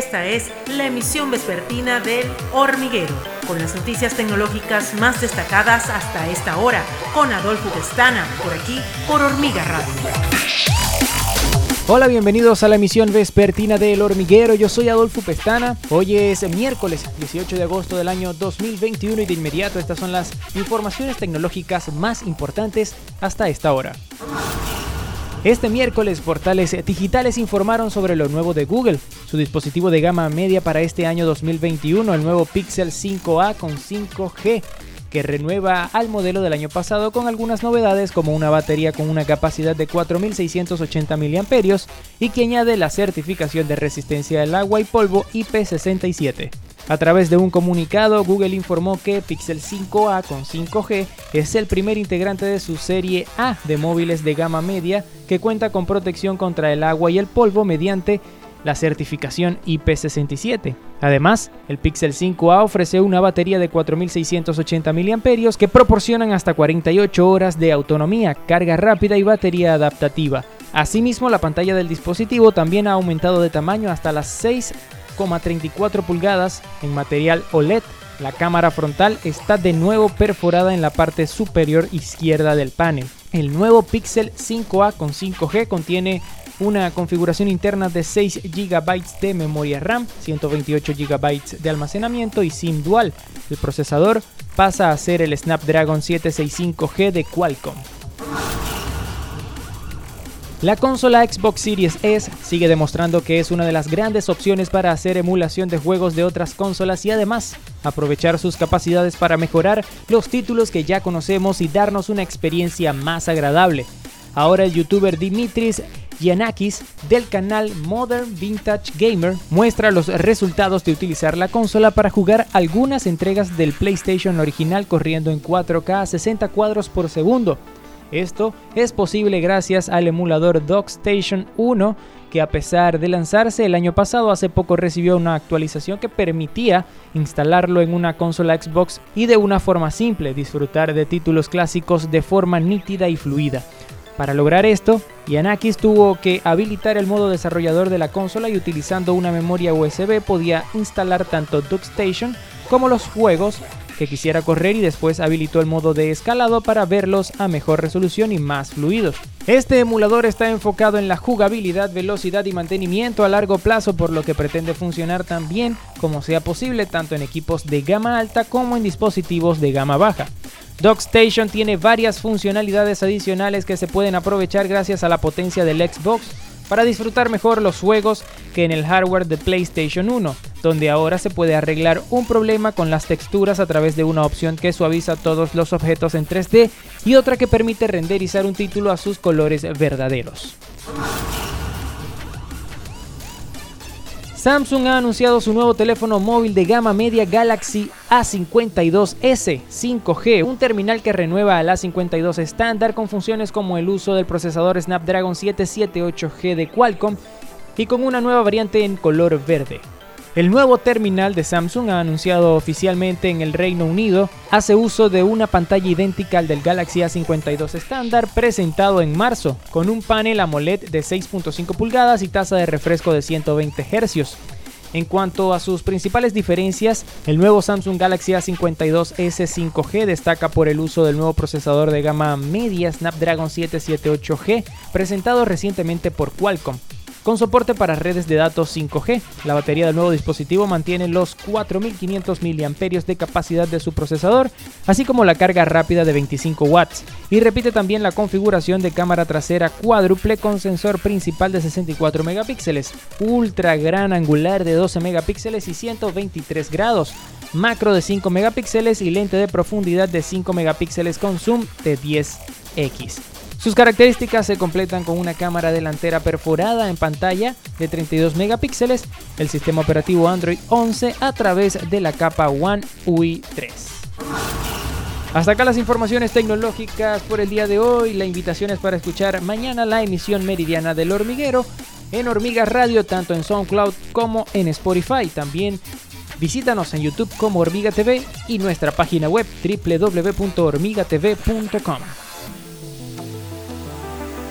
Esta es la emisión vespertina del Hormiguero, con las noticias tecnológicas más destacadas hasta esta hora, con Adolfo Pestana, por aquí, por Hormiga Radio. Hola, bienvenidos a la emisión vespertina del Hormiguero. Yo soy Adolfo Pestana. Hoy es miércoles 18 de agosto del año 2021 y de inmediato estas son las informaciones tecnológicas más importantes hasta esta hora. Este miércoles, portales digitales informaron sobre lo nuevo de Google, su dispositivo de gama media para este año 2021, el nuevo Pixel 5a con 5G, que renueva al modelo del año pasado con algunas novedades como una batería con una capacidad de 4680 mAh y que añade la certificación de resistencia al agua y polvo IP67. A través de un comunicado, Google informó que Pixel 5a con 5G es el primer integrante de su serie A de móviles de gama media que cuenta con protección contra el agua y el polvo mediante la certificación IP67. Además, el Pixel 5a ofrece una batería de 4680 mAh que proporcionan hasta 48 horas de autonomía, carga rápida y batería adaptativa. Asimismo, la pantalla del dispositivo también ha aumentado de tamaño hasta las 6 34 pulgadas en material OLED. La cámara frontal está de nuevo perforada en la parte superior izquierda del panel. El nuevo Pixel 5a con 5G contiene una configuración interna de 6 GB de memoria RAM, 128 GB de almacenamiento y SIM dual. El procesador pasa a ser el Snapdragon 765G de Qualcomm. La consola Xbox Series S sigue demostrando que es una de las grandes opciones para hacer emulación de juegos de otras consolas y además aprovechar sus capacidades para mejorar los títulos que ya conocemos y darnos una experiencia más agradable. Ahora el youtuber Dimitris Yanakis del canal Modern Vintage Gamer muestra los resultados de utilizar la consola para jugar algunas entregas del PlayStation original corriendo en 4K a 60 cuadros por segundo esto es posible gracias al emulador DocStation 1 que a pesar de lanzarse el año pasado hace poco recibió una actualización que permitía instalarlo en una consola Xbox y de una forma simple disfrutar de títulos clásicos de forma nítida y fluida. Para lograr esto, Yanakis tuvo que habilitar el modo desarrollador de la consola y utilizando una memoria USB podía instalar tanto DuckStation como los juegos que quisiera correr y después habilitó el modo de escalado para verlos a mejor resolución y más fluidos. Este emulador está enfocado en la jugabilidad, velocidad y mantenimiento a largo plazo por lo que pretende funcionar tan bien como sea posible tanto en equipos de gama alta como en dispositivos de gama baja. DockStation tiene varias funcionalidades adicionales que se pueden aprovechar gracias a la potencia del Xbox para disfrutar mejor los juegos que en el hardware de PlayStation 1, donde ahora se puede arreglar un problema con las texturas a través de una opción que suaviza todos los objetos en 3D y otra que permite renderizar un título a sus colores verdaderos. Samsung ha anunciado su nuevo teléfono móvil de gama media Galaxy A52s 5G, un terminal que renueva al A52 estándar con funciones como el uso del procesador Snapdragon 778G de Qualcomm y con una nueva variante en color verde. El nuevo terminal de Samsung anunciado oficialmente en el Reino Unido hace uso de una pantalla idéntica al del Galaxy A52 estándar presentado en marzo, con un panel AMOLED de 6.5 pulgadas y tasa de refresco de 120 Hz. En cuanto a sus principales diferencias, el nuevo Samsung Galaxy A52s 5G destaca por el uso del nuevo procesador de gama media Snapdragon 778G presentado recientemente por Qualcomm con soporte para redes de datos 5G. La batería del nuevo dispositivo mantiene los 4500 mAh de capacidad de su procesador, así como la carga rápida de 25 watts, y repite también la configuración de cámara trasera cuádruple con sensor principal de 64 megapíxeles, ultra gran angular de 12 megapíxeles y 123 grados, macro de 5 megapíxeles y lente de profundidad de 5 megapíxeles con zoom de 10x. Sus características se completan con una cámara delantera perforada en pantalla de 32 megapíxeles, el sistema operativo Android 11 a través de la capa One UI 3. Hasta acá las informaciones tecnológicas por el día de hoy. La invitación es para escuchar mañana la emisión meridiana del hormiguero en Hormiga Radio, tanto en SoundCloud como en Spotify. También visítanos en YouTube como Hormiga TV y nuestra página web www.hormigatv.com.